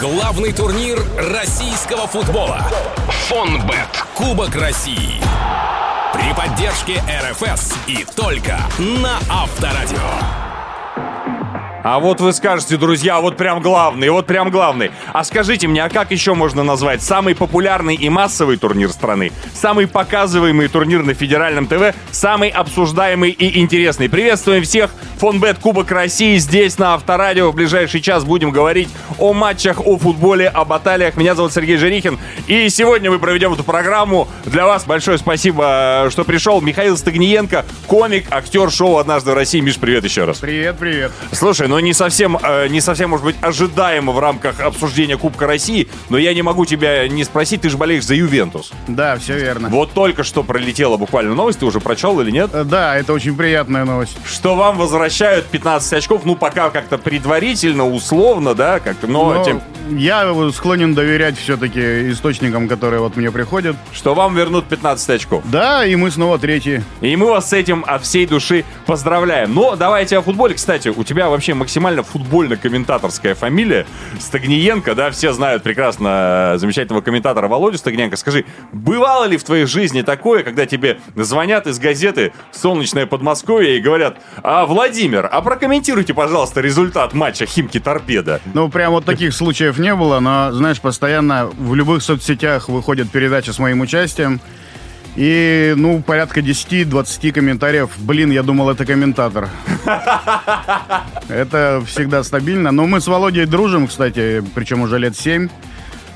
Главный турнир российского футбола. Фонбет. Кубок России. При поддержке РФС и только на Авторадио. А вот вы скажете, друзья, вот прям главный, вот прям главный. А скажите мне, а как еще можно назвать самый популярный и массовый турнир страны? Самый показываемый турнир на федеральном ТВ, самый обсуждаемый и интересный. Приветствуем всех! Фонбет Кубок России здесь на Авторадио. В ближайший час будем говорить о матчах, о футболе, о баталиях. Меня зовут Сергей Жерихин. И сегодня мы проведем эту программу. Для вас большое спасибо, что пришел. Михаил Стагниенко, комик, актер шоу «Однажды в России». Миш, привет еще раз. Привет, привет. Слушай, ну не совсем, э, не совсем, может быть, ожидаемо в рамках обсуждения Кубка России, но я не могу тебя не спросить, ты же болеешь за Ювентус. Да, все верно. Вот только что пролетела буквально новость, ты уже прочел или нет? Э, Да, это очень приятная новость. Что вам возвращают 15 очков, ну пока как-то предварительно, условно, да, как но, Но тем, я склонен доверять все-таки источникам, которые вот мне приходят. что вам вернут 15 очков. Да, и мы снова третьи. И мы вас с этим от всей души поздравляем. Но давайте о футболе. Кстати, у тебя вообще максимально футбольно-комментаторская фамилия. Стагниенко, да, все знают прекрасно э, замечательного комментатора Володю Стагниенко. Скажи, бывало ли в твоей жизни такое, когда тебе звонят из газеты «Солнечное Подмосковье» и говорят, а, Владимир, а прокомментируйте, пожалуйста, результат матча «Химки-Торпеда». Ну, прям вот таких случаев не было, но, знаешь, постоянно в любых соцсетях выходят передачи с моим участием. И, ну, порядка 10-20 комментариев. Блин, я думал, это комментатор. Это всегда стабильно. Но мы с Володей дружим, кстати, причем уже лет 7.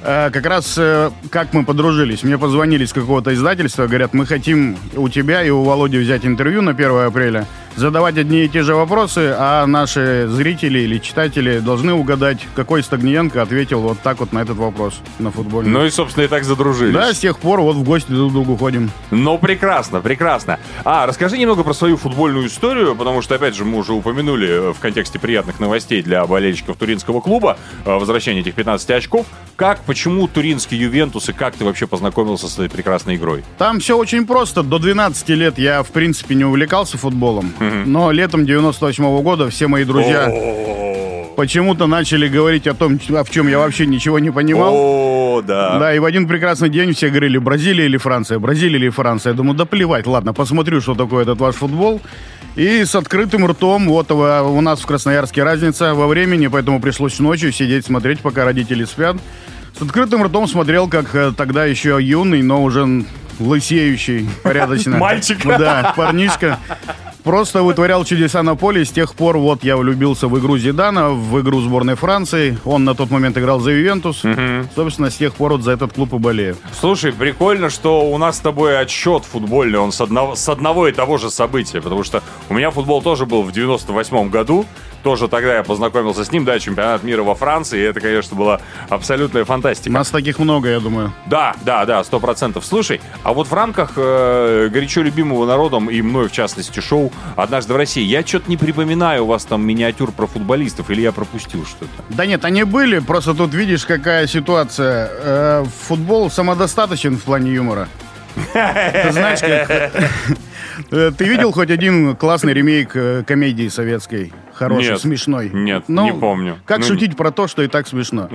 Э, Как раз э, как мы подружились. Мне позвонили из какого-то издательства, говорят, мы хотим у тебя и у Володи взять интервью на 1 апреля, задавать одни и те же вопросы, а наши зрители или читатели должны угадать, какой Стагниенко ответил вот так вот на этот вопрос на футбольном. Ну и, собственно, и так задружились. Да, с тех пор вот в гости друг к другу ходим. Ну, прекрасно, прекрасно. А, расскажи немного про свою футбольную историю, потому что, опять же, мы уже упомянули э, в контексте приятных новостей для болельщиков Туринского клуба э, возвращение этих 15 очков. Как, почему Туринский Ювентус и как ты вообще познакомился с этой прекрасной игрой? Там все очень просто. До 12 лет я, в принципе, не увлекался футболом. Но летом 98 года все мои друзья почему-то начали говорить о том, в чем я вообще ничего не понимал. О, да. Да, и в один прекрасный день все говорили, Бразилия или Франция, Бразилия или Франция. Я думаю, да плевать, ладно, посмотрю, что такое этот ваш футбол. И с открытым ртом, вот у у нас в Красноярске разница во времени, поэтому пришлось ночью сидеть, смотреть, пока родители спят. С открытым ртом смотрел, как э, тогда еще юный, но уже лысеющий порядочно. Мальчик. Да, парнишка. Просто вытворял чудеса на поле. С тех пор вот я влюбился в игру Зидана, в игру сборной Франции. Он на тот момент играл за Ювентус. Собственно, с тех пор вот за этот клуб и болею. Слушай, прикольно, что у нас с тобой отсчет футбольный, он с одного, с одного и того же события, потому что у меня футбол тоже был в 98 году, тоже тогда я познакомился с ним, да, чемпионат мира во Франции, и это, конечно, была абсолютная фантастика. Нас таких много, я думаю. Да, да, да, сто процентов. Слушай, а вот в рамках э, горячо любимого народом и мной, в частности, шоу «Однажды в России», я что-то не припоминаю у вас там миниатюр про футболистов, или я пропустил что-то? Да нет, они были, просто тут видишь, какая ситуация. Э, футбол самодостаточен в плане юмора. Ты знаешь, как... Э, Ты видел хоть один классный ремейк э, комедии советской? Хороший, Нет. смешной. Нет, Ну, не помню. Как Ну, шутить про то, что и так смешно.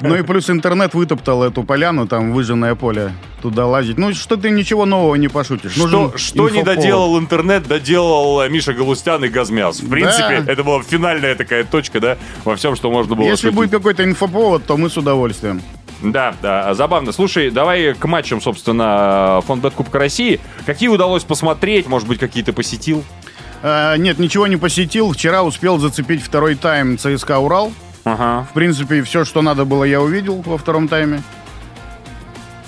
Ну и плюс интернет вытоптал эту поляну, там выжженное поле, туда лазить. Ну что ты ничего нового не пошутишь. Что, что не доделал интернет, доделал э, Миша Галустян и Газмяс. В принципе, это была финальная такая точка, да, во всем, что можно было Если будет какой-то инфоповод, то мы с удовольствием. Да, да, забавно. Слушай, давай к матчам, собственно, фонд Кубка России. Какие удалось посмотреть? Может быть, какие-то посетил? Э, нет, ничего не посетил. Вчера успел зацепить второй тайм ЦСКА «Урал». Ага. В принципе, все, что надо было, я увидел во втором тайме.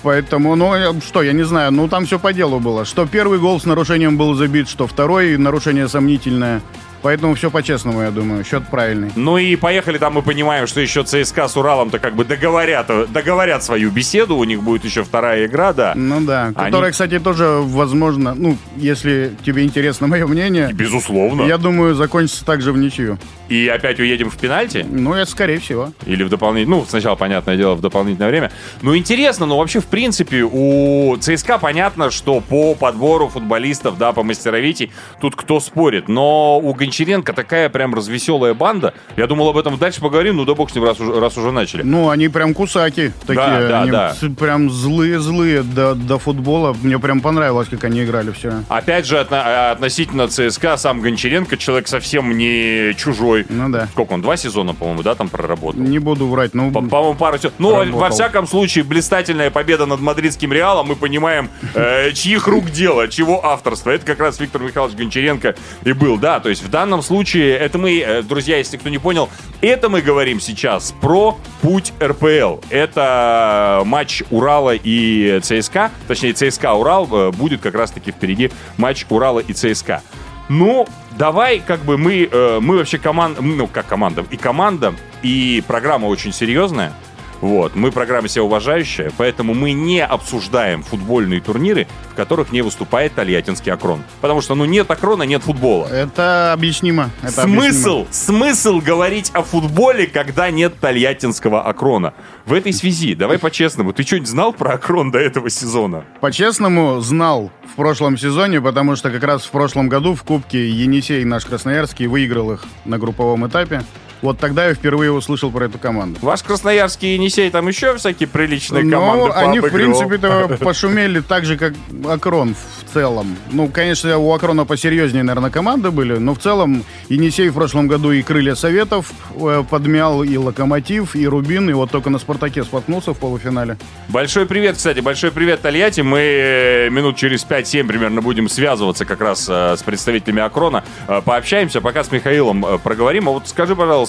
Поэтому, ну, что, я не знаю, ну, там все по делу было. Что первый гол с нарушением был забит, что второй нарушение сомнительное. Поэтому все по-честному, я думаю. Счет правильный. Ну и поехали там, мы понимаем, что еще ЦСКА с Уралом-то как бы договорят, договорят свою беседу, у них будет еще вторая игра, да. Ну да. Они- Которая, кстати, тоже, возможно, ну, если тебе интересно мое мнение, Безусловно. я думаю, закончится также в ничью. И опять уедем в пенальти? Ну, это скорее всего. Или в дополнительное... Ну, сначала, понятное дело, в дополнительное время. Ну, интересно, но вообще, в принципе, у ЦСКА понятно, что по подбору футболистов, да, по мастеровитей, тут кто спорит. Но у Гончаренко такая прям развеселая банда. Я думал об этом дальше поговорим, ну да бог с ним, раз уже, раз уже начали. Ну, они прям кусаки такие. Да, да, они да. прям злые-злые до, до футбола. Мне прям понравилось, как они играли все. Опять же, отно- относительно ЦСКА, сам Гончаренко человек совсем не чужой. Ну да. Сколько он, два сезона, по-моему, да, там проработал? Не буду врать, ну... По- По-моему, пару. Ну, во всяком случае, блистательная победа над мадридским Реалом. Мы понимаем, э, чьих рук дело, чего авторство. Это как раз Виктор Михайлович Гончаренко и был. Да, то есть в данном случае, это мы, э, друзья, если кто не понял, это мы говорим сейчас про путь РПЛ. Это матч Урала и ЦСКА, точнее, ЦСКА Урал э, будет как раз-таки впереди матч Урала и ЦСКА. Ну, давай, как бы мы, э, мы вообще команда, ну, как команда, и команда, и программа очень серьезная. Вот, мы программа себя уважающая, поэтому мы не обсуждаем футбольные турниры, в которых не выступает Тольяттинский Акрон. Потому что, ну, нет Акрона, нет футбола. Это объяснимо. Это Смысл, смысл говорить о футболе, когда нет Тольяттинского Акрона. В этой связи, давай по-честному, ты что-нибудь знал про Акрон до этого сезона? По-честному, знал в прошлом сезоне, потому что как раз в прошлом году в Кубке Енисей наш Красноярский выиграл их на групповом этапе. Вот тогда я впервые услышал про эту команду. Ваш красноярский Енисей, там еще всякие приличные Но команды они, в принципе-то, пошумели так же, как Акрон в целом. Ну, конечно, у Акрона посерьезнее, наверное, команды были, но в целом Енисей в прошлом году и Крылья Советов э, подмял, и Локомотив, и Рубин, и вот только на Спартаке споткнулся в полуфинале. Большой привет, кстати, большой привет, Тольятти. Мы э, минут через 5-7 примерно будем связываться как раз э, с представителями Акрона. Пообщаемся, пока с Михаилом проговорим. А вот скажи, пожалуйста,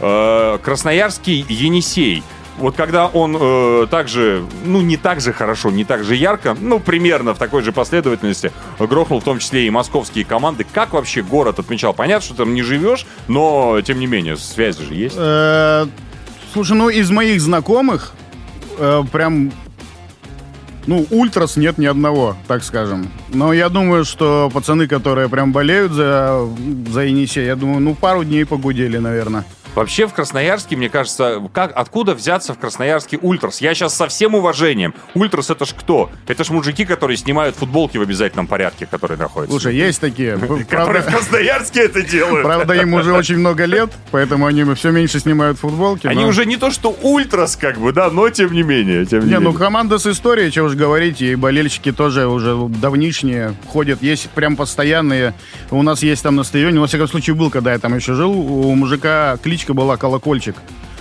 э, Красноярский Енисей. Вот когда он э, также, ну не так же хорошо, не так же ярко, ну примерно в такой же последовательности грохнул в том числе и московские команды. Как вообще город отмечал? Понятно, что там не живешь, но тем не менее связи же есть. Э, Слушай, ну из моих знакомых э, прям ну, ультрас нет ни одного, так скажем. Но я думаю, что пацаны, которые прям болеют за, за Енисей, я думаю, ну, пару дней погудели, наверное. Вообще в Красноярске, мне кажется, как, откуда взяться в Красноярске ультрас? Я сейчас со всем уважением. Ультрас это ж кто? Это ж мужики, которые снимают футболки в обязательном порядке, которые находятся. Слушай, есть такие. которые в Красноярске это делают. правда, им уже очень много лет, поэтому они все меньше снимают футболки. Они уже не то что ультрас, как бы, да, но тем не менее. Тем не, Не, ну команда с историей, чего уж говорить, и болельщики тоже уже давнишние ходят, есть прям постоянные. У нас есть там на стадионе, во всяком случае был, когда я там еще жил, у мужика кличка была Колокольчик.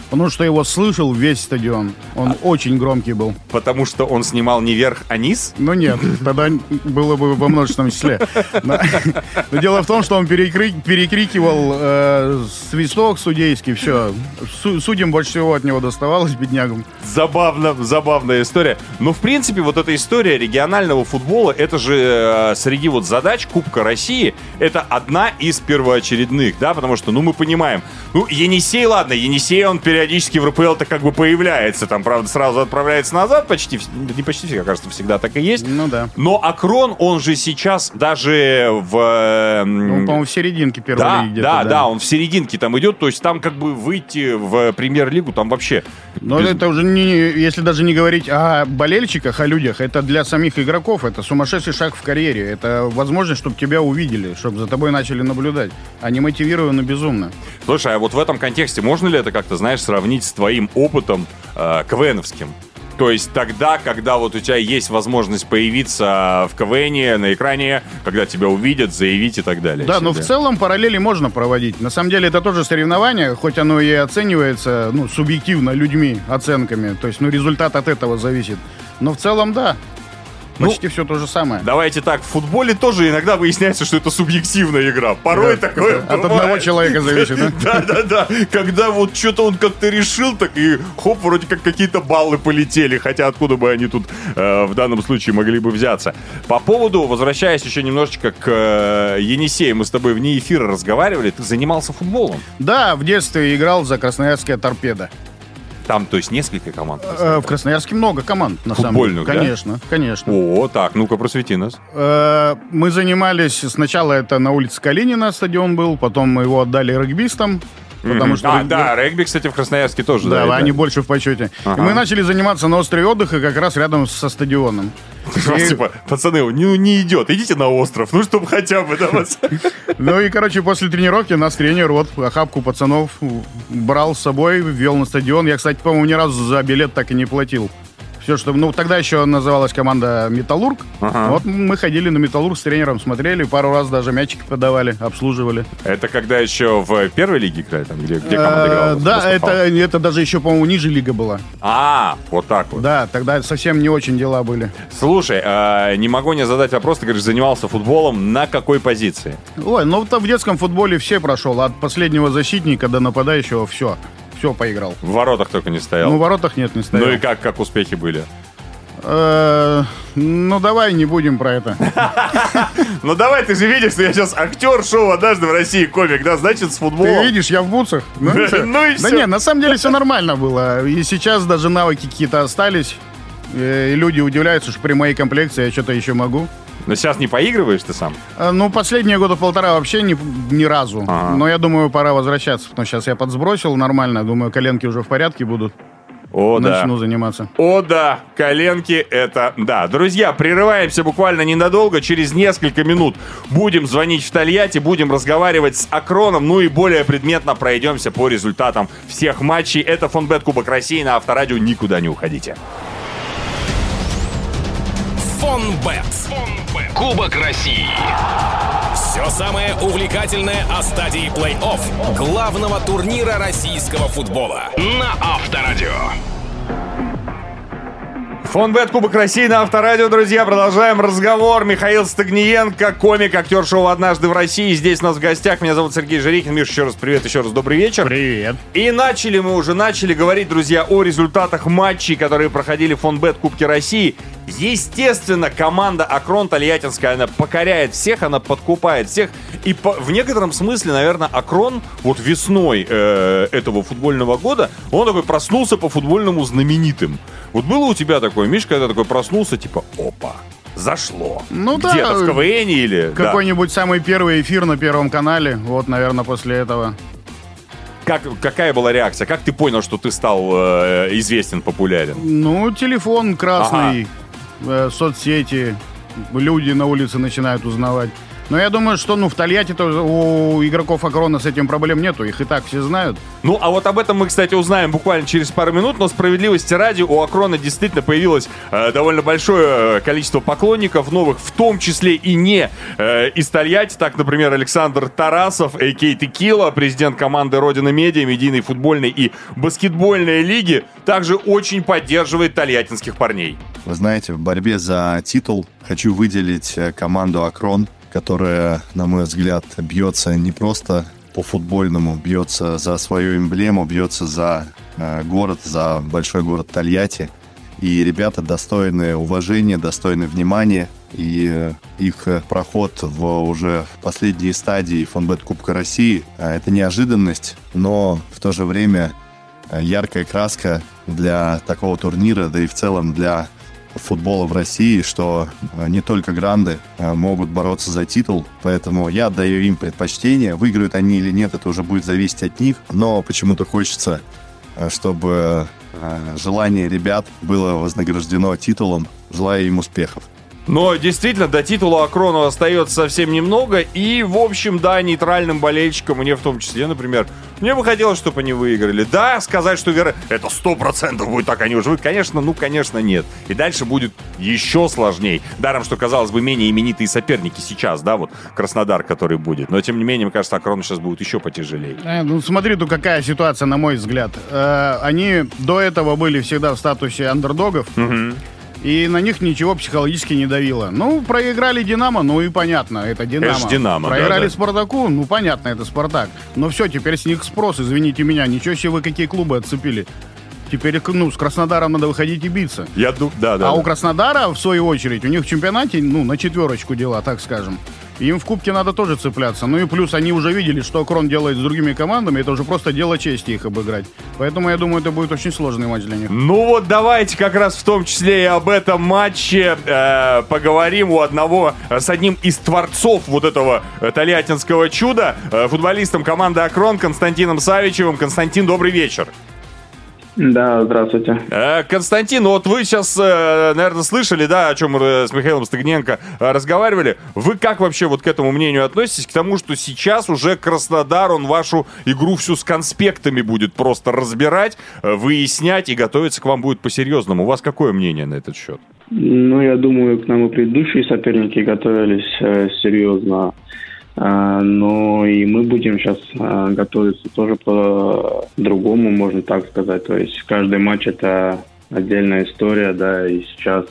Потому что его слышал весь стадион. Он очень громкий был. Потому что он снимал не верх, а низ? Ну нет, тогда было бы во множественном числе. Но, дело в том, что он перекрикивал э, свисток судейский, все. судьям больше всего от него доставалось, беднягам. Забавно, забавная история. Но, в принципе, вот эта история регионального футбола, это же э, среди вот задач Кубка России, это одна из первоочередных, да, потому что, ну, мы понимаем, ну, Енисей, ладно, Енисей, он периодически в РПЛ-то как бы появляется, там, правда, сразу отправляется назад, почти, вс- не почти всегда, кажется, всегда так и есть. Ну да. Но Акрон, он же сейчас даже в... э, Ну, по-моему, в серединке первой да, лиги да, где-то. да, он в серединке там идет, то есть там как бы выйти в премьер-лигу, там вообще... Но без- это уже не, если даже не говорить о болельщиках, о людях, это для самих игроков, это сумасшедший шаг в карьере. Это возможность, чтобы тебя увидели, чтобы за тобой начали наблюдать. Они мотивированы безумно. Слушай, а вот в этом контексте можно ли это как-то, знаешь, сравнить с твоим опытом э, КВНовским? То есть тогда, когда вот у тебя есть возможность появиться в КВНе на экране, когда тебя увидят, заявить и так далее. Да, но в целом параллели можно проводить. На самом деле это тоже соревнование, хоть оно и оценивается ну, субъективно людьми, оценками. То есть ну, результат от этого зависит. Но в целом да. Ну, Почти все то же самое. Давайте так, в футболе тоже иногда выясняется, что это субъективная игра. Порой Да, такое от бывает. одного человека зависит, да? Да, да, да. Когда вот что-то он как-то решил, так и хоп, вроде как какие-то баллы полетели. Хотя откуда бы они тут э, в данном случае могли бы взяться. По поводу, возвращаясь еще немножечко к э, Енисею, мы с тобой вне эфира разговаривали, ты занимался футболом. Да, в детстве играл за Красноярская торпеда. Там, то есть, несколько команд. Э, В Красноярске много команд, на самом деле. Футбольных, да? Конечно, конечно. О, так, ну-ка просвети нас. Э, Мы занимались, сначала это на улице Калинина стадион был, потом мы его отдали регбистам. Потому что А, да, регби, кстати, в Красноярске тоже. Да, да, они больше в почете. Ага. И мы начали заниматься на острове отдыха как раз рядом со стадионом. И- типа, пацаны, ну не идет, идите на остров, ну чтобы хотя бы, да, вас. Ну и, короче, после тренировки нас тренер вот охапку пацанов брал с собой, ввел на стадион. Я, кстати, по-моему, ни разу за билет так и не платил. Все, что... Ну, тогда еще называлась команда «Металлург». Ага. Вот мы ходили на «Металлург» с тренером, смотрели, пару раз даже мячики подавали, обслуживали. Это когда еще в первой лиге играли, там, где, где команда Э, играла? Да, это, это даже еще, по-моему, ниже лига была. А, вот так вот. Да, тогда совсем не очень дела были. Слушай, а, не могу не задать вопрос, ты говоришь, занимался футболом, на какой позиции? Ой, ну там в детском футболе все прошел. От последнего защитника до нападающего все. Все поиграл. В воротах только не стоял. Ну, в воротах нет, не стоял. Ну и как, как успехи были? Э, Ну, давай не будем про это. Ну давай, ты же видишь, что я сейчас актер шоу «Однажды в России» комик, да, значит, с Ты футболом. видишь, я в бутсах. Ну, Да, ну и Да всё. нет, на самом деле все нормально было. И сейчас даже навыки какие-то остались. Э, И люди удивляются, что при моей комплекции я что-то еще могу. Но сейчас не поигрываешь ты сам? Э, Ну, последние года полтора вообще ни, ни разу. Ага. Но я думаю, пора возвращаться. Потому что сейчас я подсбросил нормально. Думаю, коленки уже в порядке будут. О, да. Начну заниматься. О, да, коленки это да. Друзья, прерываемся буквально ненадолго. Через несколько минут будем звонить в Тольятти, будем разговаривать с Акроном, ну и более предметно пройдемся по результатам всех матчей. Это Фонбет Кубок России на Авторадио. Никуда не уходите. Фонбет. Кубок России. Все самое увлекательное о стадии плей-офф главного турнира российского футбола на Авторадио. Фонбет Кубок России на Авторадио, друзья. Продолжаем разговор. Михаил Стагниенко, комик, актер шоу «Однажды в России». Здесь у нас в гостях. Меня зовут Сергей Жирихин. Миш, еще раз привет, еще раз добрый вечер. Привет. И начали мы уже, начали говорить, друзья, о результатах матчей, которые проходили в Фонбет Кубке России. Естественно, команда Акрон Тольяттинская, она покоряет всех, она подкупает всех. И по- в некотором смысле, наверное, Акрон вот весной э, этого футбольного года, он такой проснулся по-футбольному знаменитым. Вот было у тебя такое, Миш, когда такой проснулся, типа, опа, зашло. Ну да, Где-то в КВН или... да. Какой-нибудь самый первый эфир на Первом канале. Вот, наверное, после этого. Как, какая была реакция? Как ты понял, что ты стал э, известен, популярен? Ну, телефон красный, э, соцсети, люди на улице начинают узнавать. Но я думаю, что ну в Тольятти-то у игроков Акрона с этим проблем нету, их и так все знают. Ну, а вот об этом мы, кстати, узнаем буквально через пару минут, но справедливости ради у Акрона действительно появилось э, довольно большое э, количество поклонников новых, в том числе и не э, из Тольятти. Так, например, Александр Тарасов, а.к.а. Текила, президент команды Родина Медиа, медийной футбольной и баскетбольной лиги, также очень поддерживает тольяттинских парней. Вы знаете, в борьбе за титул хочу выделить э, команду Акрон, которая, на мой взгляд, бьется не просто по футбольному, бьется за свою эмблему, бьется за э, город, за большой город Тольятти. И ребята достойны уважения, достойны внимания. И э, их э, проход в уже последние стадии фонбет Кубка России это неожиданность, но в то же время яркая краска для такого турнира, да и в целом для футбола в России, что э, не только гранды э, могут бороться за титул, поэтому я отдаю им предпочтение. Выиграют они или нет, это уже будет зависеть от них, но почему-то хочется, э, чтобы желание ребят было вознаграждено титулом. Желаю им успехов. Но действительно, до титула Акрону остается совсем немного. И, в общем, да, нейтральным болельщикам, мне в том числе, например, мне бы хотелось, чтобы они выиграли. Да, сказать, что игра это сто процентов будет так, они уже выиграют. Конечно, ну, конечно, нет. И дальше будет еще сложнее. Даром, что, казалось бы, менее именитые соперники сейчас, да, вот Краснодар, который будет. Но, тем не менее, мне кажется, Акрону сейчас будет еще потяжелее. Э, ну, смотри, тут какая ситуация, на мой взгляд. Э, они до этого были всегда в статусе андердогов. И на них ничего психологически не давило. Ну, проиграли Динамо, ну и понятно, это Динамо. Это «Динамо», Проиграли да-да. Спартаку, ну понятно, это Спартак. Но все, теперь с них спрос, извините меня. Ничего себе вы какие клубы отцепили. Теперь, ну, с Краснодаром надо выходить и биться. Я думаю, да, да. а да. у Краснодара, в свою очередь, у них в чемпионате, ну, на четверочку дела, так скажем. Им в Кубке надо тоже цепляться. Ну и плюс они уже видели, что Крон делает с другими командами. Это уже просто дело чести их обыграть. Поэтому я думаю, это будет очень сложный матч для них. Ну вот давайте как раз в том числе и об этом матче э, поговорим у одного, с одним из творцов вот этого э, тольяттинского чуда, э, футболистом команды «Акрон» Константином Савичевым. Константин, добрый вечер. Да, здравствуйте. Э, Константин, вот вы сейчас, э, наверное, слышали, да, о чем мы с Михаилом Стыгненко э, разговаривали. Вы как вообще вот к этому мнению относитесь? К тому, что сейчас уже Краснодар, он вашу игру всю с конспектами будет просто разбирать, выяснять и готовиться к вам будет по-серьезному. У вас какое мнение на этот счет? Ну, я думаю, к нам и предыдущие соперники готовились серьезно. А, но и мы будем сейчас а, готовиться тоже по-другому, можно так сказать. То есть каждый матч это отдельная история, да, и сейчас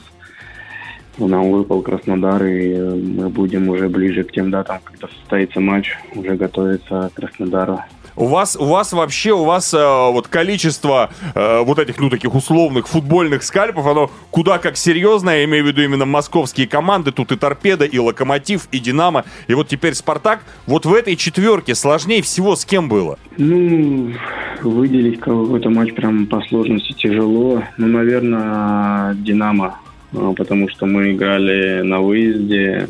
нам выпал Краснодар, и мы будем уже ближе к тем датам, когда состоится матч, уже готовиться к Краснодару у вас, у вас вообще, у вас э, вот количество э, вот этих, ну, таких условных футбольных скальпов, оно куда как серьезное, я имею в виду именно московские команды, тут и Торпеда, и Локомотив, и Динамо, и вот теперь Спартак. Вот в этой четверке сложнее всего с кем было? Ну, выделить какой-то матч прям по сложности тяжело. Ну, наверное, Динамо, э, потому что мы играли на выезде,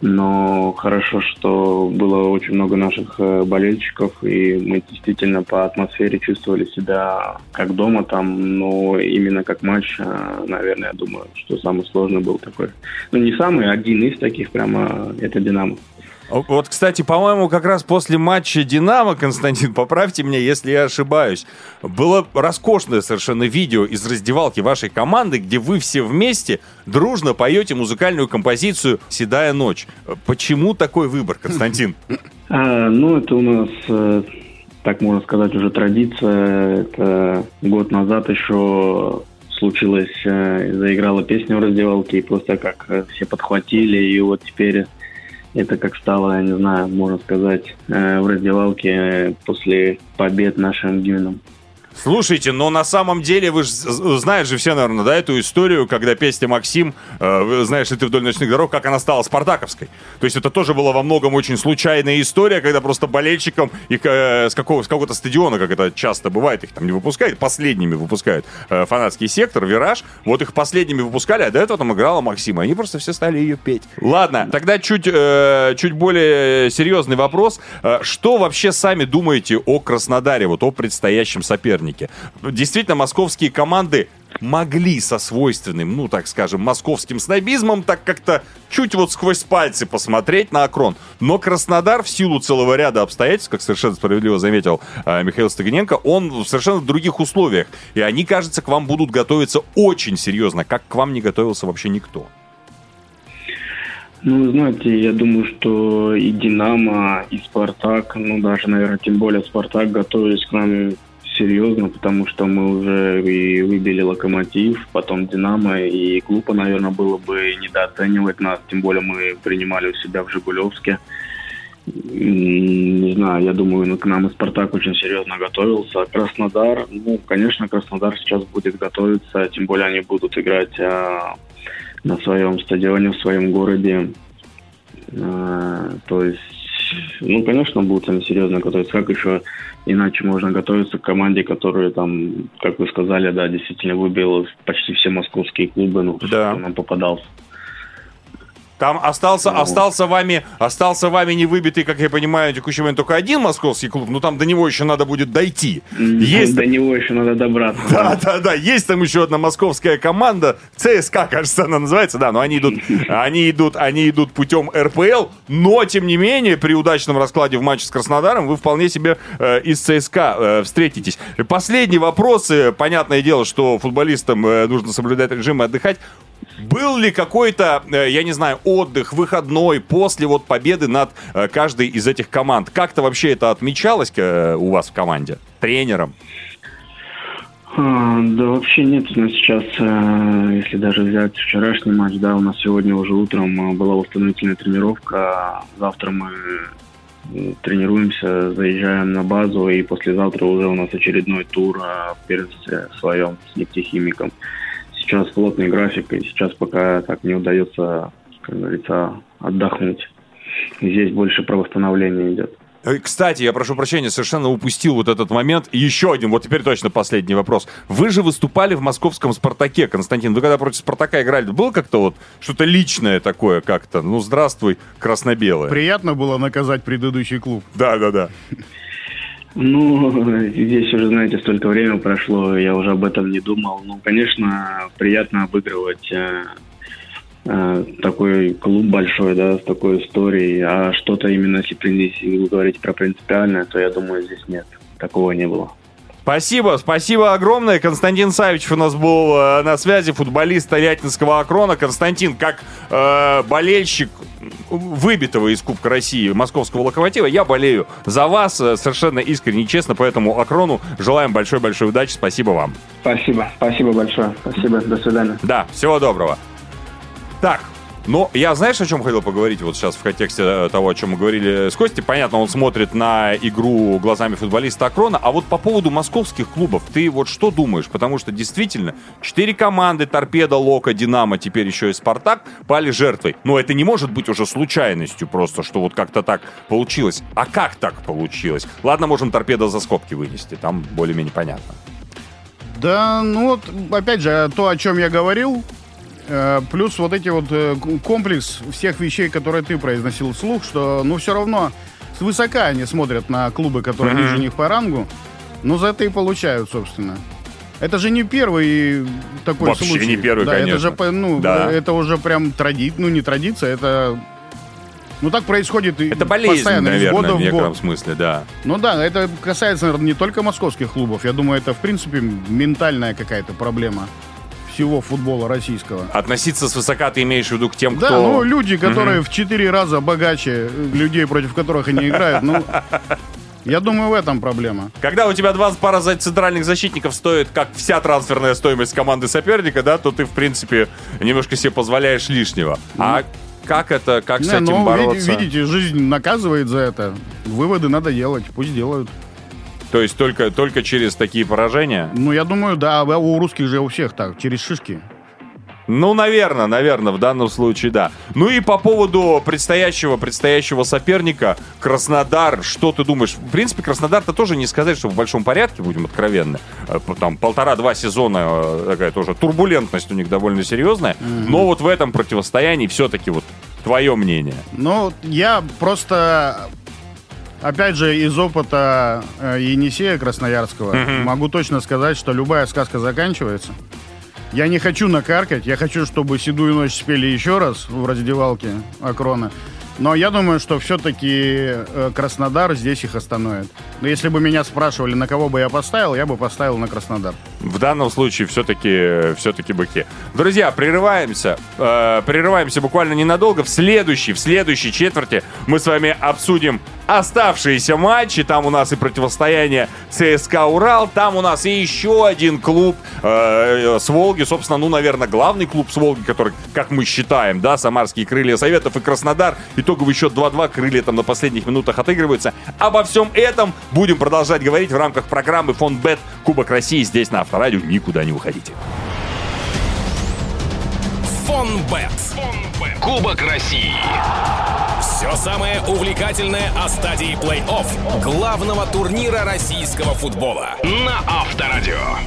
но хорошо, что было очень много наших э, болельщиков, и мы действительно по атмосфере чувствовали себя как дома там, но именно как матч, э, наверное, я думаю, что самый сложный был такой. Ну, не самый, один из таких прямо, это «Динамо». Вот, кстати, по-моему, как раз после матча «Динамо», Константин, поправьте меня, если я ошибаюсь, было роскошное совершенно видео из раздевалки вашей команды, где вы все вместе дружно поете музыкальную композицию «Седая ночь». Почему такой выбор, Константин? А, ну, это у нас, э, так можно сказать, уже традиция. Это год назад еще случилось, э, заиграла песня в раздевалке, и просто как э, все подхватили, и вот теперь это как стало, я не знаю, можно сказать, э, в раздевалке после побед нашим гимном. Слушайте, но на самом деле вы же знаешь же все, наверное, да, эту историю, когда песня Максим, э, знаешь ли ты вдоль ночных дорог, как она стала спартаковской. То есть это тоже была во многом очень случайная история, когда просто болельщикам их э, с, какого, с какого-то стадиона, как это часто бывает, их там не выпускают, последними выпускают э, фанатский сектор, вираж. Вот их последними выпускали, а до этого там играла Максима. Они просто все стали ее петь. Ладно, тогда чуть, э, чуть более серьезный вопрос. Э, что вообще сами думаете о Краснодаре, вот о предстоящем сопернике? Соперники. Действительно, московские команды могли со свойственным, ну, так скажем, московским снобизмом так как-то чуть вот сквозь пальцы посмотреть на Акрон. Но Краснодар в силу целого ряда обстоятельств, как совершенно справедливо заметил э, Михаил Стагненко, он в совершенно других условиях. И они, кажется, к вам будут готовиться очень серьезно, как к вам не готовился вообще никто. Ну, знаете, я думаю, что и «Динамо», и «Спартак», ну, даже, наверное, тем более «Спартак» готовились к нам серьезно, потому что мы уже и выбили «Локомотив», потом «Динамо», и глупо, наверное, было бы недооценивать нас, тем более мы принимали у себя в «Жигулевске». Не знаю, я думаю, к нам и «Спартак» очень серьезно готовился. Краснодар, ну, конечно, Краснодар сейчас будет готовиться, тем более они будут играть а, на своем стадионе, в своем городе. А, то есть ну, конечно, будут они серьезно готовиться. Как еще иначе можно готовиться к команде, которая там, как вы сказали, да, действительно выбила почти все московские клубы, ну, да. кто нам попадался. Там остался, ну. остался вами, остался вами не выбитый, как я понимаю, текущий момент только один московский клуб, но там до него еще надо будет дойти. Есть... До него еще надо добраться. Да, да, да, есть там еще одна московская команда, ЦСКА, кажется, она называется, да, но они идут, они идут, они идут путем РПЛ, но, тем не менее, при удачном раскладе в матче с Краснодаром вы вполне себе э, из ЦСКА э, встретитесь. Последний вопрос, э, понятное дело, что футболистам э, нужно соблюдать режим и отдыхать. Был ли какой-то, э, я не знаю, отдых, выходной после вот победы над э, каждой из этих команд? Как-то вообще это отмечалось э, у вас в команде? Тренером? А, да вообще нет, у нас сейчас, если даже взять вчерашний матч, да, у нас сегодня уже утром была восстановительная тренировка, завтра мы тренируемся, заезжаем на базу, и послезавтра уже у нас очередной тур в первенстве своем с нефтехимиком сейчас плотный график, и сейчас пока так не удается, как говорится, отдохнуть. здесь больше про восстановление идет. Э, кстати, я прошу прощения, совершенно упустил вот этот момент. Еще один, вот теперь точно последний вопрос. Вы же выступали в московском «Спартаке», Константин. Вы когда против «Спартака» играли, было как-то вот что-то личное такое как-то? Ну, здравствуй, красно-белое. Приятно было наказать предыдущий клуб. Да-да-да. Ну, здесь уже, знаете, столько времени прошло, я уже об этом не думал. Ну, конечно, приятно обыгрывать э, э, такой клуб большой, да, с такой историей. А что-то именно, если, вы говорите про принципиальное, то я думаю, здесь нет. Такого не было. Спасибо, спасибо огромное. Константин Савичев у нас был э, на связи, футболист Тольяттинского Акрона. Константин, как э, болельщик выбитого из Кубка России московского локомотива, я болею за вас э, совершенно искренне и честно, поэтому Акрону желаем большой-большой удачи. Спасибо вам. Спасибо, спасибо большое. Спасибо, до свидания. Да, всего доброго. Так, но я, знаешь, о чем хотел поговорить вот сейчас в контексте э, того, о чем мы говорили с Костей? Понятно, он смотрит на игру глазами футболиста Акрона, а вот по поводу московских клубов, ты вот что думаешь? Потому что действительно, четыре команды, Торпеда, Лока, Динамо, теперь еще и Спартак, пали жертвой. Но это не может быть уже случайностью просто, что вот как-то так получилось. А как так получилось? Ладно, можем Торпеда за скобки вынести, там более-менее понятно. Да, ну вот, опять же, то, о чем я говорил, плюс вот эти вот э, комплекс всех вещей, которые ты произносил вслух, что, ну, все равно свысока они смотрят на клубы, которые mm-hmm. ниже них по рангу, но за это и получают, собственно. Это же не первый такой Вообще случай. не первый, да, конечно. Это же, ну, да. это уже прям традиция, ну, не традиция, это ну, так происходит Это болезнь, постоянно, наверное, года в некотором год. смысле, да. Ну да, это касается, наверное, не только московских клубов. Я думаю, это, в принципе, ментальная какая-то проблема всего футбола российского. Относиться свысока ты имеешь в виду к тем, кто... Да, ну, люди, которые в четыре раза богаче людей, против которых они играют, ну... Я думаю, в этом проблема. Когда у тебя два пара центральных защитников стоит, как вся трансферная стоимость команды соперника, да, то ты, в принципе, немножко себе позволяешь лишнего. Ну, а как это, как не, с этим ну, бороться? Видите, жизнь наказывает за это. Выводы надо делать, пусть делают. То есть только, только через такие поражения? Ну, я думаю, да. У русских же у всех так, через шишки. Ну, наверное, наверное, в данном случае, да. Ну и по поводу предстоящего, предстоящего соперника, Краснодар, что ты думаешь? В принципе, Краснодар-то тоже не сказать, что в большом порядке, будем откровенны. Э, там полтора-два сезона э, такая тоже турбулентность у них довольно серьезная. Mm-hmm. Но вот в этом противостоянии все-таки вот твое мнение. Ну, я просто Опять же, из опыта э, Енисея Красноярского mm-hmm. могу точно сказать, что любая сказка заканчивается. Я не хочу накаркать, я хочу, чтобы «Седую ночь» спели еще раз в раздевалке Акрона. Но я думаю, что все-таки э, Краснодар здесь их остановит. Но если бы меня спрашивали, на кого бы я поставил, я бы поставил на Краснодар. В данном случае все-таки все-таки быки. Друзья, прерываемся. Э, прерываемся буквально ненадолго. В следующей, в следующей четверти мы с вами обсудим оставшиеся матчи. Там у нас и противостояние ЦСКА Урал. Там у нас и еще один клуб э, с Волги. Собственно, ну, наверное, главный клуб с Волги, который, как мы считаем, да, Самарские крылья Советов и Краснодар. Итоговый счет 2-2. Крылья там на последних минутах отыгрываются. Обо всем этом будем продолжать говорить в рамках программы Фонд Бет Кубок России здесь на Авторадио. Никуда не уходите. Фонбет. Кубок России. Все самое увлекательное о стадии плей-офф главного турнира российского футбола на Авторадио.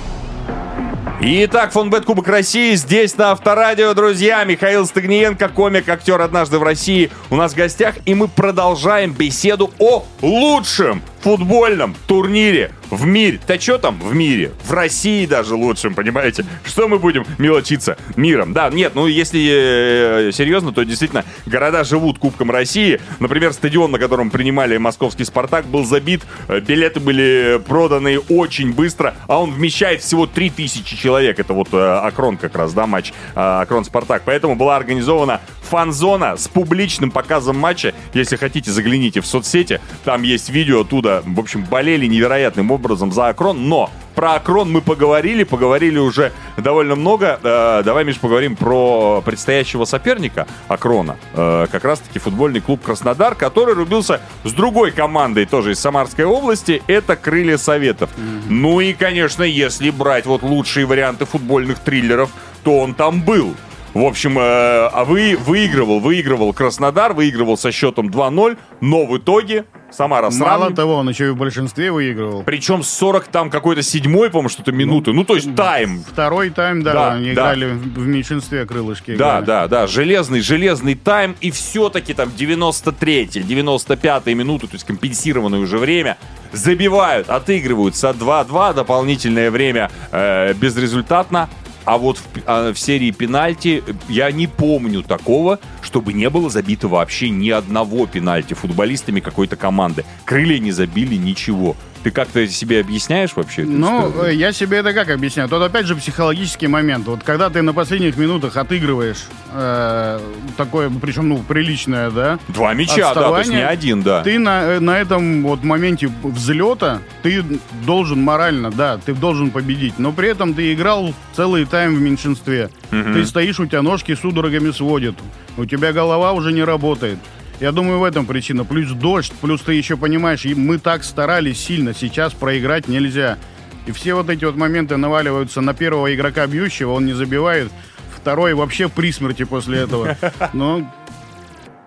Итак, фонбет Кубок России здесь на Авторадио, друзья. Михаил Стагниенко, комик, актер однажды в России у нас в гостях. И мы продолжаем беседу о лучшем футбольном турнире в мире. Да что там в мире? В России даже лучшим, понимаете? Что мы будем мелочиться миром? Да, нет, ну если э, серьезно, то действительно города живут Кубком России. Например, стадион, на котором принимали московский «Спартак», был забит, э, билеты были проданы очень быстро, а он вмещает всего 3000 человек. Это вот э, Акрон как раз, да, матч э, Акрон-Спартак. Поэтому была организована фан-зона с публичным показом матча. Если хотите, загляните в соцсети, там есть видео оттуда. В общем, болели невероятным образом за Акрон, но про Акрон мы поговорили, поговорили уже довольно много. Э, давай, Миш, поговорим про предстоящего соперника Акрона. Э, как раз-таки футбольный клуб Краснодар, который рубился с другой командой, тоже из Самарской области. Это Крылья Советов. Mm-hmm. Ну и, конечно, если брать вот лучшие варианты футбольных триллеров, то он там был. В общем, э, а вы выигрывал, выигрывал Краснодар, выигрывал со счетом 2-0, но в итоге Самара Мало сравнивает. того, он еще и в большинстве выигрывал. Причем 40 там какой-то седьмой, по-моему, что-то минуты. Ну, то есть тайм. Второй тайм, да, Да, они да. играли в меньшинстве крылышки. Да, играли. да, да, железный, железный тайм, и все-таки там 93 95 минуты, то есть компенсированное уже время, забивают, отыгрываются 2-2, дополнительное время э, безрезультатно, а вот в, а в серии пенальти я не помню такого, чтобы не было забито вообще ни одного пенальти футболистами какой-то команды. Крылья не забили ничего. Ты как-то себе объясняешь вообще? Ну, историю? э, я себе это как объясняю? Тут опять же психологический момент. Вот когда ты на последних минутах отыгрываешь э, такое, причем, ну, приличное, да, Два мяча, да, то есть не один, да. ты на, э, на этом вот моменте взлета, ты должен морально, да, ты должен победить, но при этом ты играл целый тайм в меньшинстве. Ты стоишь, у тебя ножки судорогами сводят, у тебя голова уже не работает. Я думаю, в этом причина. Плюс дождь, плюс ты еще понимаешь, и мы так старались сильно, сейчас проиграть нельзя. И все вот эти вот моменты наваливаются на первого игрока бьющего, он не забивает. Второй вообще при смерти после этого. Но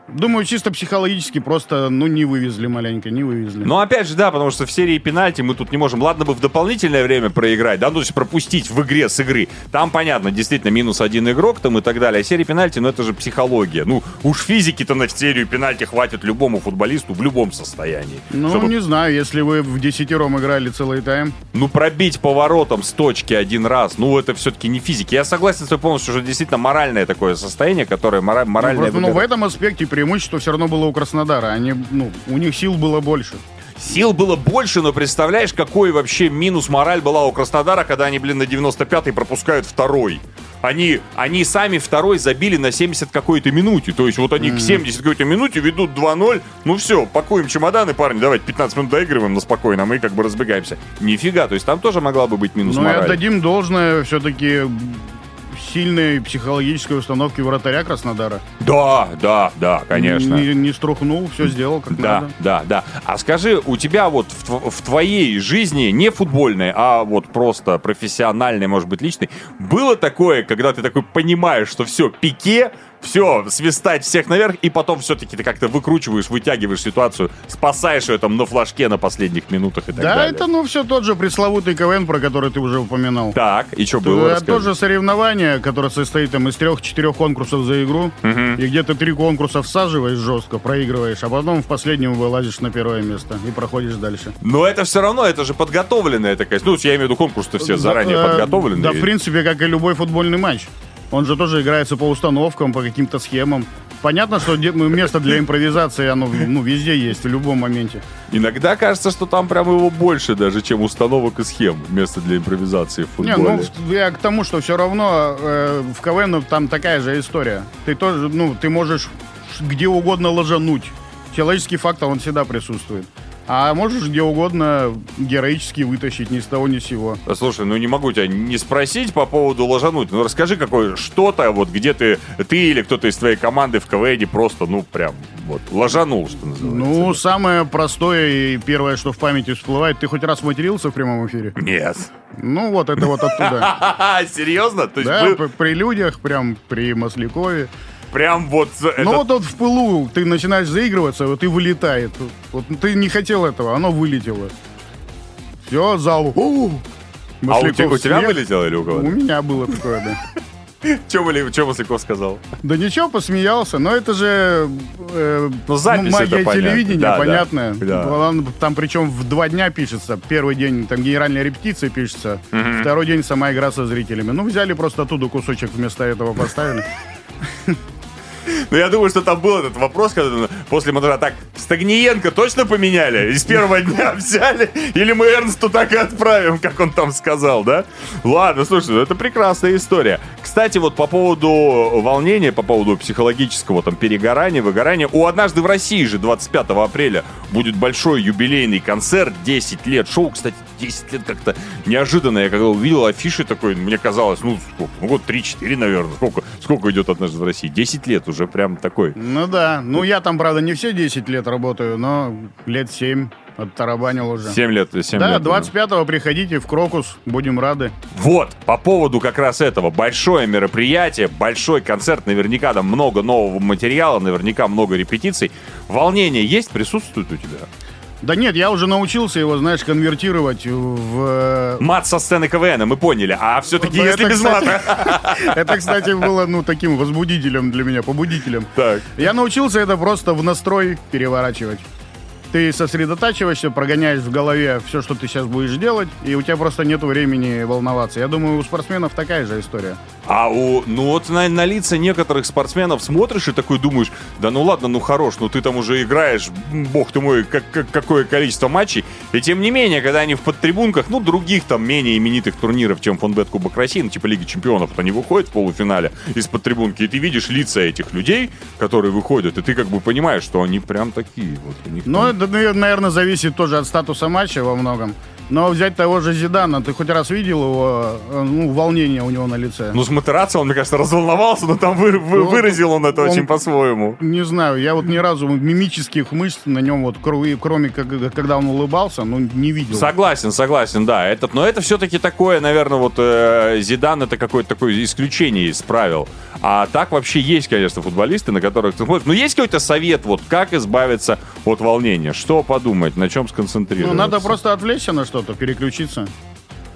Думаю, чисто психологически просто, ну, не вывезли маленько, не вывезли. Но опять же, да, потому что в серии пенальти мы тут не можем. Ладно бы в дополнительное время проиграть, да, ну, то есть пропустить в игре с игры. Там, понятно, действительно, минус один игрок там и так далее. А серия пенальти, ну, это же психология. Ну, уж физики-то на серию пенальти хватит любому футболисту в любом состоянии. ну, Чтобы, не знаю, если вы в десятером играли целый тайм. ну, пробить поворотом с точки один раз, ну, это все-таки не физики. Я согласен с тобой полностью, что действительно моральное такое состояние, которое мора- Ну, моральное... просто, ну, в этом аспекте преимущество все равно было у Краснодара. Они, ну, у них сил было больше. Сил было больше, но представляешь, какой вообще минус мораль была у Краснодара, когда они, блин, на 95-й пропускают второй. Они, они сами второй забили на 70 какой-то минуте. То есть вот они к 70 какой-то минуте ведут 2-0. Ну все, пакуем чемоданы, парни, давайте 15 минут доигрываем на спокойно, а мы как бы разбегаемся. Нифига, то есть там тоже могла бы быть минус и мораль. отдадим должное все-таки сильной психологической установки вратаря Краснодара. Да, да, да, конечно. Не, не струхнул, все сделал как Да, надо. да, да. А скажи, у тебя вот в, в твоей жизни, не футбольной, а вот просто профессиональной, может быть, личной, было такое, когда ты такой понимаешь, что все, пике, все, свистать всех наверх, и потом все-таки ты как-то выкручиваешь, вытягиваешь ситуацию, спасаешь ее там на флажке на последних минутах и так Да, далее. это ну все тот же пресловутый КВН, про который ты уже упоминал. Так, и что было? Это тоже соревнование, которое состоит там из трех-четырех конкурсов за игру. И где ты три конкурса всаживаешь жестко, проигрываешь, а потом в последнем вылазишь на первое место и проходишь дальше. Но это все равно, это же подготовленная такая... Ну, я имею в виду конкурс-то все заранее Да, э, подготовленные. Да, в принципе, как и любой футбольный матч. Он же тоже играется по установкам, по каким-то схемам. Понятно, что место для импровизации, оно ну, везде есть, в любом моменте. Иногда кажется, что там прям его больше даже, чем установок и схем вместо для импровизации в Не, футболе. ну, в- я к тому, что все равно э, в КВН ну, там такая же история. Ты тоже, ну, ты можешь где угодно ложануть. Человеческий фактор, он всегда присутствует. А можешь где угодно героически вытащить ни с того ни с сего. Слушай, ну не могу тебя не спросить по поводу ложануть. Ну расскажи какое что-то, вот где ты, ты или кто-то из твоей команды в КВН просто, ну прям, вот, ложанул, что называется. Ну, самое простое и первое, что в памяти всплывает, ты хоть раз матерился в прямом эфире? Нет. Ну, вот это вот оттуда. Серьезно? То есть Да, п- при людях, прям при Маслякове. Прям вот это- Ну вот, вот в пылу ты начинаешь заигрываться, вот и вылетает. Вот ты не хотел этого, оно вылетело. Все, зал. «У!» А у, Масляков те- у тебя вылетело или у У кого-то? меня было такое, да. Что Масляков сказал? Да ничего, посмеялся, но это же э, Ну, запись магия это телевидения, Да, Там причем в два дня пишется. Первый день там генеральная репетиция пишется, второй день сама игра со зрителями. Ну, взяли просто оттуда кусочек вместо этого поставили. Ну, я думаю, что там был этот вопрос, когда после монтажа так, Стагниенко точно поменяли? Из первого дня взяли? Или мы Эрнсту так и отправим, как он там сказал, да? Ладно, слушай, ну, это прекрасная история. Кстати, вот по поводу волнения, по поводу психологического там перегорания, выгорания, у «Однажды в России» же 25 апреля будет большой юбилейный концерт, 10 лет шоу. Кстати, 10 лет как-то неожиданно. Я когда увидел афиши такой, мне казалось, ну, сколько, ну, год 3-4, наверное. Сколько, сколько идет «Однажды в России»? 10 лет уже прям такой. Ну да. Ну, я там, правда, не все 10 лет работаю, но лет 7. оттарабанил уже. 7 лет, 7 Да, лет. 25-го приходите в Крокус, будем рады. Вот, по поводу как раз этого. Большое мероприятие, большой концерт, наверняка там много нового материала, наверняка много репетиций. Волнение есть, присутствует у тебя? Да нет, я уже научился его, знаешь, конвертировать в... Мат со сцены КВН, мы поняли. А все-таки, Ну, если это, без кстати, мата. Это, кстати, было, ну, таким возбудителем для меня, побудителем. Так. Я научился это просто в настрой переворачивать. Ты сосредотачиваешься, прогоняешь в голове все, что ты сейчас будешь делать, и у тебя просто нет времени волноваться. Я думаю, у спортсменов такая же история. А у, ну вот на, на лица некоторых спортсменов смотришь и такой думаешь, да ну ладно, ну хорош, ну ты там уже играешь, бог ты мой, как, как- какое количество матчей. И тем не менее, когда они в подтрибунках, ну других там менее именитых турниров, чем Фонбет Кубок России, ну типа Лиги Чемпионов, вот они выходят в полуфинале из-под трибунки, и ты видишь лица этих людей, которые выходят, и ты как бы понимаешь, что они прям такие. Вот, у них Но там- это, наверное, зависит тоже от статуса матча во многом. Но взять того же Зидана, ты хоть раз видел его, э, ну, волнение у него на лице? Ну, с Матераци он, мне кажется, разволновался, но там вы- вы- Ну, выразил он это он- очень по-своему. Не знаю, я вот ни разу мимических мышц на нем, вот кроме, когда он улыбался, ну, не видел. Согласен, согласен, да. Этот, но это все-таки такое, наверное, вот э, Зидан это какое-то такое исключение из правил. А так вообще есть, конечно, футболисты, на которых ты смотришь. Но есть какой-то совет, вот как избавиться от волнения? Что подумать, на чем Ну, сконцентрироваться? надо просто отвлечься на что-то, переключиться.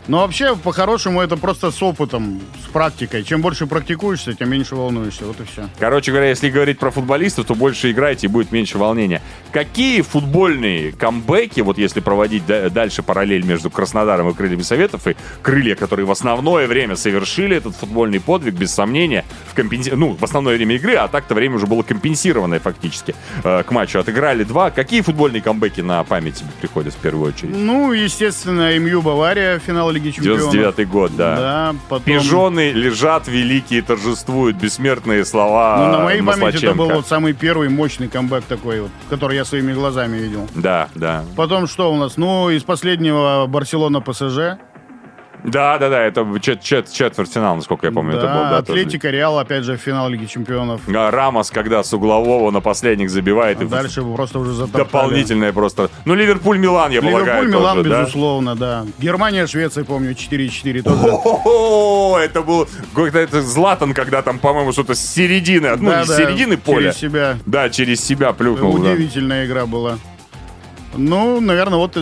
Но вообще, по-хорошему, это просто с опытом, с практикой. Чем больше практикуешься, тем меньше волнуешься. Вот и все. Короче говоря, если говорить про футболистов, то больше играйте и будет меньше волнения. Какие футбольные камбэки, вот если проводить да- дальше параллель между Краснодаром и Крыльями Советов, и крылья, которые в основное время совершили этот футбольный подвиг, без сомнения, в, компенси... ну, в основное время игры, а так-то время уже было компенсированное фактически э, к матчу. Отыграли два. Какие футбольные камбэки на память тебе приходят в первую очередь? Ну, естественно, МЮ Бавария, финал Лиги Чемпионов. 99-й год, да. Да, потом... Пижоны лежат великие, торжествуют бессмертные слова Ну, на моей памяти это был вот самый первый мощный камбэк такой вот, который я своими глазами видел. Да, да. Потом что у нас? Ну, из последнего Барселона ПСЖ. Да, да, да, это чет- чет- четвертьфинал, насколько я помню, да, это был. Да, тоже. Атлетика Реал, опять же, в финал Лиги Чемпионов. А Рамос, когда с углового на последних забивает, А и дальше просто уже затоптали. дополнительное просто. Ну, Ливерпуль-Милан, я полагаю, Ливерпуль, Милан, тоже, да? безусловно, да. Германия, Швеция, помню, 4-4 тоже. О, это был какой-то это Златан, когда там, по-моему, что-то с середины, ну, не с Да-да, середины поля. Через себя. Да, через себя плюхнул. да. Удивительная игра была. Ну, наверное, вот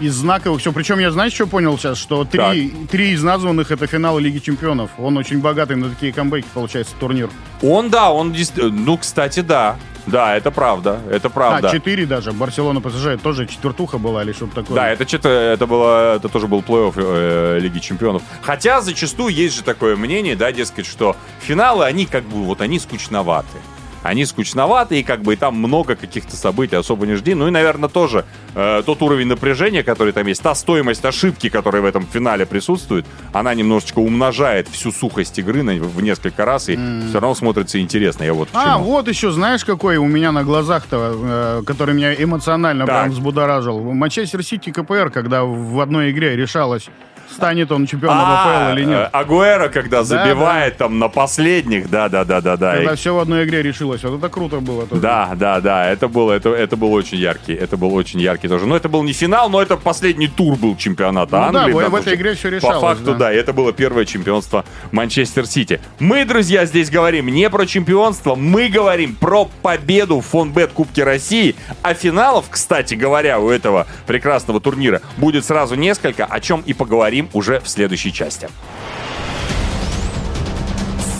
из, знаковых все. Причем я, знаешь, что понял сейчас? Что три, три из названных это финалы Лиги Чемпионов. Он очень богатый на такие камбэки, получается, турнир. Он, да, он, ну, кстати, да. Да, это правда, это правда. А, четыре даже. Барселона, ПСЖ тоже четвертуха была или что-то такое. Да, это что-то, это было, это тоже был плей-офф э, Лиги Чемпионов. Хотя зачастую есть же такое мнение, да, дескать, что финалы, они как бы, вот они скучноваты. Они скучноваты, и как бы и там много каких-то событий особо не жди. Ну и, наверное, тоже э, тот уровень напряжения, который там есть, та стоимость ошибки, которая в этом финале присутствует, она немножечко умножает всю сухость игры на- в несколько раз, и все равно смотрится интересно. Я вот А, чему. вот еще, знаешь, какой у меня на глазах-то, э, который меня эмоционально Так. прям взбудоражил. Манчестер Сити КПР, когда в одной игре решалось, станет он чемпионом А, АПЛ или э, нет. Агуэро, когда забивает там на последних, да-да-да-да-да. Когда все в одной игре решилось. Вот это круто было тоже. Да, да, да, это было, это, это был очень яркий, это был очень яркий тоже. Но это был не финал, но это последний тур был чемпионата Ну да, Англии. в- данном в этой игре По решалось, факту, да. да, это было первое чемпионство Манчестер Сити. Мы, друзья, здесь говорим не про чемпионство, мы говорим про победу в Фонбет Кубке России. А финалов, кстати говоря, у этого прекрасного турнира будет сразу несколько, о чем и поговорим уже в следующей части.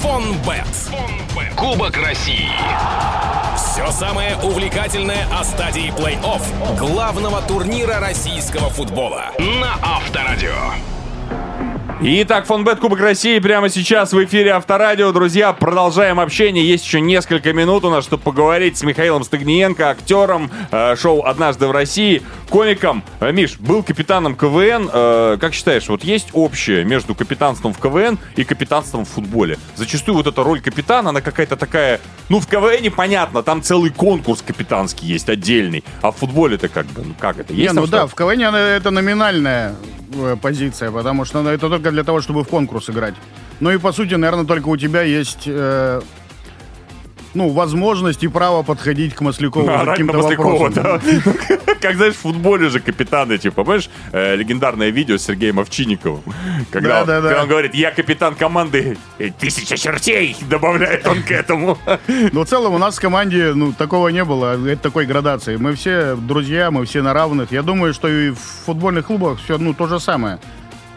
Фонбет. Кубок России. Все самое увлекательное о стадии плей-офф главного турнира российского футбола на Авторадио. Итак, Фонбет Кубок России прямо сейчас в эфире Авторадио. Друзья, продолжаем общение. Есть еще несколько минут у нас, чтобы поговорить с Михаилом Стагниенко, актером э, шоу «Однажды в России», комиком. Э, Миш, был капитаном КВН. Э, как считаешь, вот есть общее между капитанством в КВН и капитанством в футболе? Зачастую вот эта роль капитана, она какая-то такая... Ну, в КВН понятно, там целый конкурс капитанский есть отдельный. А в футболе-то как бы, ну как это? Есть Не, ну да, в КВН это номинальная э, позиция, потому что ну, это только для того, чтобы в конкурс играть. Ну и по сути, наверное, только у тебя есть э, ну, возможность и право подходить к Маслякову А, каким-то вопросам. да. Как, знаешь, в футболе же капитаны, типа, помнишь, э, легендарное видео с Сергеем Овчинниковым? Когда, он- Да-да-да. когда он говорит, я капитан команды э, «Тысяча чертей», добавляет он к этому. Но в целом у нас в команде ну, такого не было, это такой градации. Мы все друзья, мы все на равных. Я думаю, что и в футбольных клубах все ну, то же самое.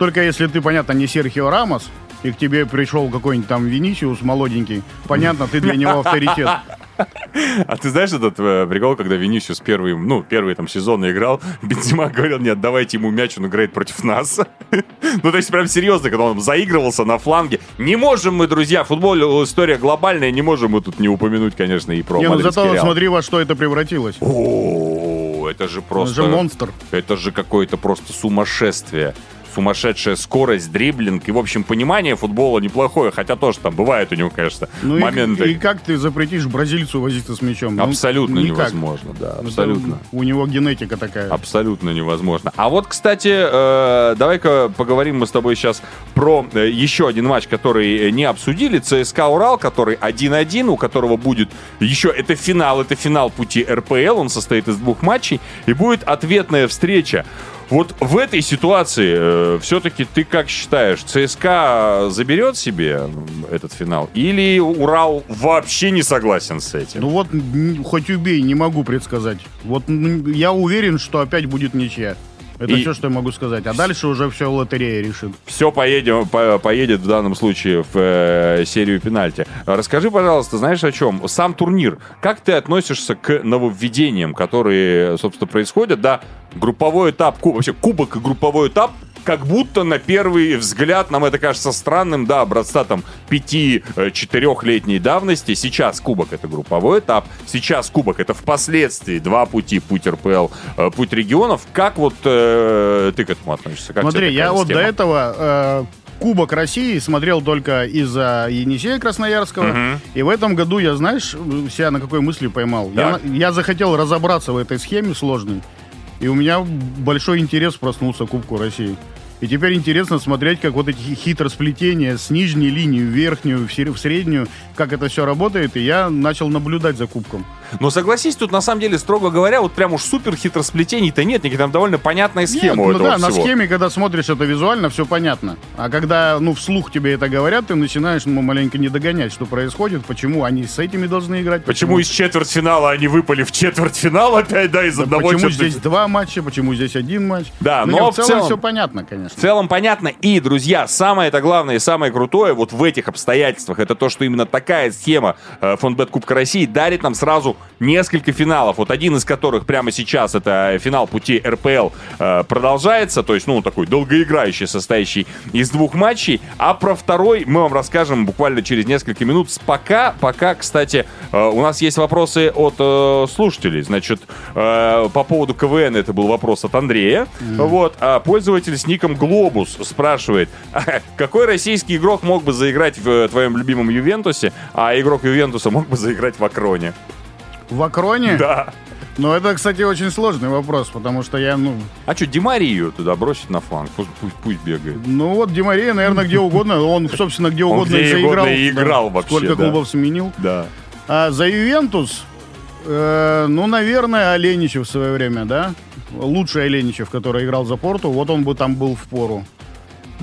Только если ты, понятно, не Серхио Рамос, и к тебе пришел какой-нибудь там Винисиус молоденький, понятно, ты для него авторитет. А ты знаешь этот э, прикол, когда Винисиус первый, ну, первый там сезон играл, Бензима говорил, нет, давайте ему мяч, он играет против нас. Ну, то есть прям серьезно, когда он заигрывался на фланге. Не можем мы, друзья, футбол э, история глобальная, не можем мы тут не упомянуть, конечно, и про Не, ну зато Реал. смотри, во что это превратилось. О, это же просто... же монстр. Это же какое-то просто сумасшествие. Сумасшедшая скорость, дриблинг и, в общем, понимание футбола неплохое, хотя тоже там бывает у него, конечно, Ну и- моменты. и, как ты запретишь бразильцу возиться с мячом? Ну, Абсолютно никак. невозможно, да, Это абсолютно. У него генетика такая. Абсолютно невозможно. А вот, кстати, э, давай-ка поговорим мы с тобой сейчас про э, еще один матч, который э, не обсудили. ЦСКА Урал, который 1-1, у которого будет еще... Это финал, это финал пути РПЛ, он состоит из двух матчей, и будет ответная встреча. Вот в этой ситуации все-таки ты как считаешь, ЦСКА заберет себе этот финал? Или Урал вообще не согласен с этим? Ну вот, хоть убей, не могу предсказать. Вот я уверен, что опять будет ничья. Это И- все, что я могу сказать. А дальше уже все лотерея решит. все поедем, по- поедет в данном случае в э, серию пенальти. Расскажи, пожалуйста, знаешь о чем? Сам турнир. Как ты относишься к нововведениям, которые, собственно, происходят? Да, групповой этап, ку- вообще кубок и групповой этап, как будто на первый взгляд нам это кажется странным, да, образца там 5-4-летней давности. Сейчас кубок это групповой этап, сейчас кубок это впоследствии два пути, путь РПЛ, э, путь регионов. Как вот э, ты к этому относишься? Как Смотри, я вот до система? этого э, Кубок России смотрел только из-за Енисея Красноярского. И в этом году я, знаешь, себя на какой мысли поймал? Я, я захотел разобраться в этой схеме сложной. И у меня большой интерес проснулся к Кубку России. И теперь интересно смотреть, как вот эти хитросплетения с нижней линии в верхнюю, в среднюю, как это все работает. И я начал наблюдать за Кубком. Но согласись, тут на самом деле, строго говоря, вот прям уж супер хитросплетений-то нет, никаких там довольно понятная схема Нет, у ну этого да, на всего. схеме, когда смотришь это визуально, все понятно. А когда, ну, вслух тебе это говорят, ты начинаешь, ну, маленько не догонять, что происходит, почему они с этими должны играть. Почему из четвертьфинала они выпали в четвертьфинал опять, да, из Да одного почему чё-то- здесь два матча, почему здесь один матч? Да, Ну, но нет, в в целом, целом- все понятно, конечно. В целом понятно. И, друзья, самое это главное и самое крутое вот в этих обстоятельствах, это то, что именно такая схема э, Фонбет Кубка России дарит нам сразу несколько финалов. Вот один из которых прямо сейчас это финал пути РПЛ э, продолжается, то есть, ну, такой долгоиграющий, состоящий из двух матчей. А про второй мы вам расскажем буквально через несколько минут. Пока, пока, кстати, э, у нас есть вопросы от э, слушателей. Значит, э, по поводу КВН это был вопрос от Андрея. Вот, а пользователь с ником Глобус спрашивает, «А какой российский игрок мог бы заиграть в твоем любимом Ювентусе, а игрок Ювентуса мог бы заиграть в Акроне? В Акроне? Да. Ну, это, кстати, очень сложный вопрос, потому что я, ну... А что, Димарию туда бросить на фланг? Пусть, пусть, пусть бегает. Ну, вот Димария, наверное, где угодно. Он, собственно, где угодно и заиграл. и играл вообще, Сколько клубов сменил. Да. А за Ювентус, э, ну, наверное, Оленичев в свое время, да? Лучший Оленичев, который играл за Порту, вот он бы там был в пору.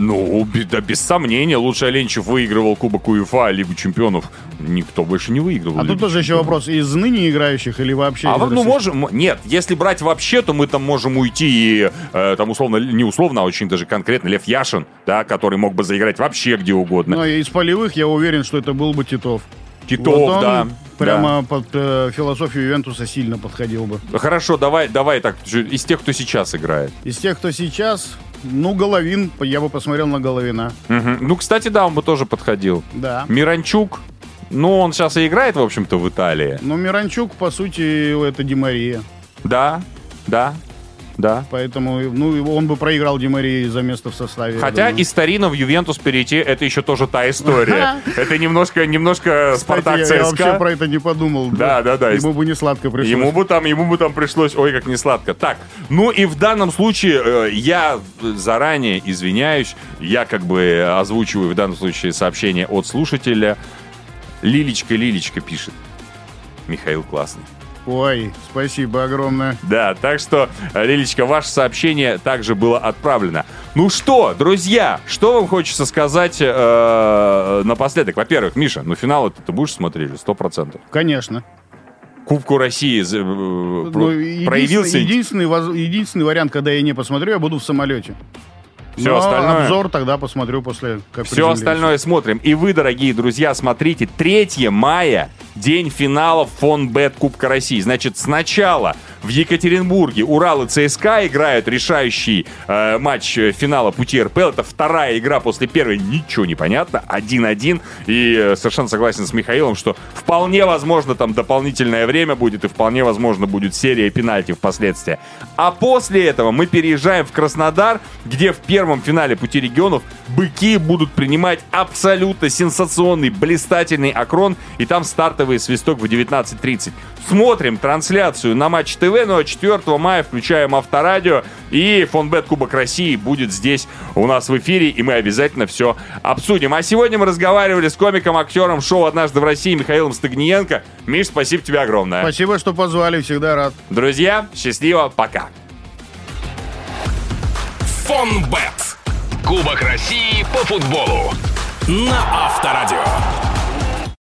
Ну, да, без сомнения, лучше Оленчев выигрывал Кубок УЕФА, Лигу Чемпионов никто больше не выигрывал. А Лигу тут тоже еще вопрос, из ныне играющих или вообще А вот, ну, можем... Нет, если брать вообще, то мы там можем уйти и, э, там, условно, не условно, а очень даже конкретно Лев Яшин, да, который мог бы заиграть вообще где угодно. Ну, из полевых я уверен, что это был бы Титов. Титов, Вот он да. Прямо под э, философию Ювентуса сильно подходил бы. да. Хорошо, давай, давай так, из тех, кто сейчас играет. Из тех, кто сейчас, ну, Головин, я бы посмотрел на Головина. Мгм. Ну, кстати, да, он бы тоже подходил. Да. Миранчук, ну, он сейчас и играет, в общем-то, в Италии. Но Миранчук, по сути, это Димария. Да, да, да. Поэтому, ну, он бы проиграл Димарии за место в составе. Хотя из Старина в Ювентус перейти, это еще тоже та история. Это немножко, немножко Спартак я, я вообще ЦСКА. про это не подумал. Да, да, да. Ему бы не сладко пришлось. Ему бы там, ему бы там пришлось, ой, как не сладко. Так, ну и в данном случае э, я заранее извиняюсь, я как бы озвучиваю в данном случае сообщение от слушателя. Лилечка, Лилечка пишет. Михаил классный. Ой, спасибо огромное. Да, так что, Лилечка, ваше сообщение также было отправлено. Ну что, друзья, что вам хочется сказать э, напоследок? Во-первых, Миша, ну финал ты будешь смотреть сто процентов? Конечно. Кубку России э, Ну, проявился? единственный, единственный, воз- единственный вариант, когда я не посмотрю, я буду в самолете. Все Но остальное? обзор тогда посмотрю после, как Все остальное смотрим. И вы, дорогие друзья, смотрите. 3 мая, день финала Фонбет Кубка России. Значит, сначала в Екатеринбурге Урал и ЦСКА играют решающий э, матч э, финала пути РПЛ. Это вторая игра после первой. Ничего не понятно. 1-1. И э, совершенно согласен с Михаилом, что вполне возможно там дополнительное время будет и вполне возможно будет серия пенальти впоследствии. А после этого мы переезжаем в Краснодар, где в первом финале пути регионов быки будут принимать абсолютно сенсационный, блистательный акрон, и там стартовый свисток в 19.30. Смотрим трансляцию на Матч ТВ, ну а 4 мая включаем Авторадио, и Фонбет Кубок России будет здесь у нас в эфире, и мы обязательно все обсудим. А сегодня мы разговаривали с комиком, актером шоу «Однажды в России» Михаилом Стагниенко. Миш, спасибо тебе огромное. Спасибо, что позвали, всегда рад. Друзья, счастливо, пока. Фонбет. Кубок России по футболу. На Авторадио.